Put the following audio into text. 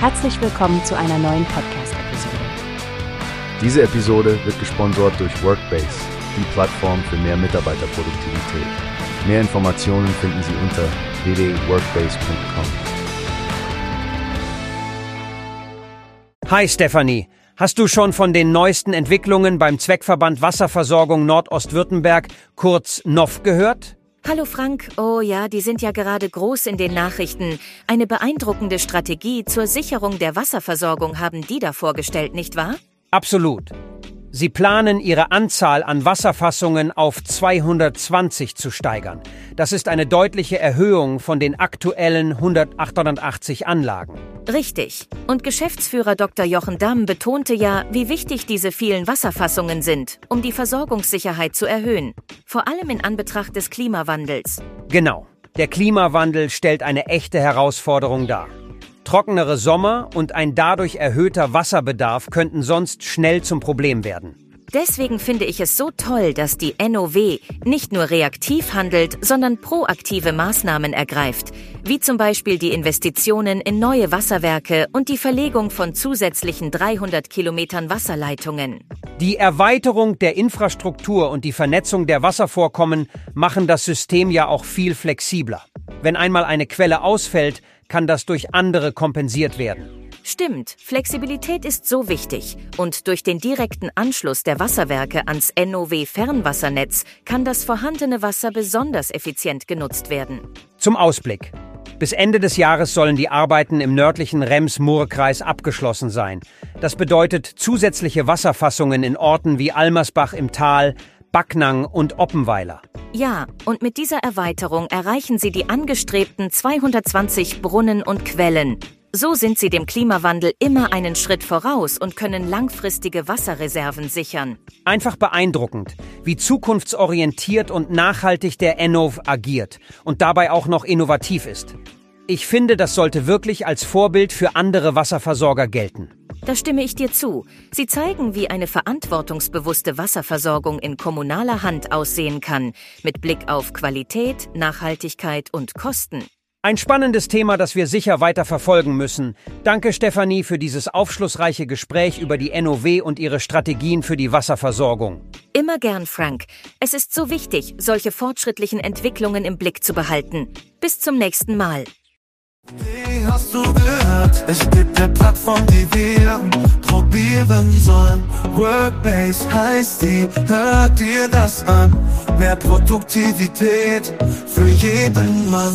Herzlich willkommen zu einer neuen Podcast-Episode. Diese Episode wird gesponsert durch Workbase, die Plattform für mehr Mitarbeiterproduktivität. Mehr Informationen finden Sie unter www.workbase.com. Hi Stefanie, hast du schon von den neuesten Entwicklungen beim Zweckverband Wasserversorgung Nordostwürttemberg, kurz NOV, gehört? Hallo Frank, oh ja, die sind ja gerade groß in den Nachrichten. Eine beeindruckende Strategie zur Sicherung der Wasserversorgung haben die da vorgestellt, nicht wahr? Absolut. Sie planen, ihre Anzahl an Wasserfassungen auf 220 zu steigern. Das ist eine deutliche Erhöhung von den aktuellen 188 Anlagen. Richtig. Und Geschäftsführer Dr. Jochen Damm betonte ja, wie wichtig diese vielen Wasserfassungen sind, um die Versorgungssicherheit zu erhöhen. Vor allem in Anbetracht des Klimawandels. Genau. Der Klimawandel stellt eine echte Herausforderung dar. Trockenere Sommer und ein dadurch erhöhter Wasserbedarf könnten sonst schnell zum Problem werden. Deswegen finde ich es so toll, dass die NOW nicht nur reaktiv handelt, sondern proaktive Maßnahmen ergreift, wie zum Beispiel die Investitionen in neue Wasserwerke und die Verlegung von zusätzlichen 300 Kilometern Wasserleitungen. Die Erweiterung der Infrastruktur und die Vernetzung der Wasservorkommen machen das System ja auch viel flexibler. Wenn einmal eine Quelle ausfällt, kann das durch andere kompensiert werden. Stimmt, Flexibilität ist so wichtig und durch den direkten Anschluss der Wasserwerke ans NOW-Fernwassernetz kann das vorhandene Wasser besonders effizient genutzt werden. Zum Ausblick. Bis Ende des Jahres sollen die Arbeiten im nördlichen Rems-Murr-Kreis abgeschlossen sein. Das bedeutet zusätzliche Wasserfassungen in Orten wie Almersbach im Tal, Backnang und Oppenweiler. Ja, und mit dieser Erweiterung erreichen Sie die angestrebten 220 Brunnen und Quellen. So sind Sie dem Klimawandel immer einen Schritt voraus und können langfristige Wasserreserven sichern. Einfach beeindruckend, wie zukunftsorientiert und nachhaltig der ENOV agiert und dabei auch noch innovativ ist. Ich finde, das sollte wirklich als Vorbild für andere Wasserversorger gelten. Da stimme ich dir zu. Sie zeigen, wie eine verantwortungsbewusste Wasserversorgung in kommunaler Hand aussehen kann, mit Blick auf Qualität, Nachhaltigkeit und Kosten. Ein spannendes Thema, das wir sicher weiter verfolgen müssen. Danke, Stefanie, für dieses aufschlussreiche Gespräch über die NOW und ihre Strategien für die Wasserversorgung. Immer gern, Frank. Es ist so wichtig, solche fortschrittlichen Entwicklungen im Blick zu behalten. Bis zum nächsten Mal. Wie hast du gehört? Es gibt eine Plattform, die wir probieren sollen. Workbase heißt die, hört dir das an. Mehr Produktivität für jeden Mann.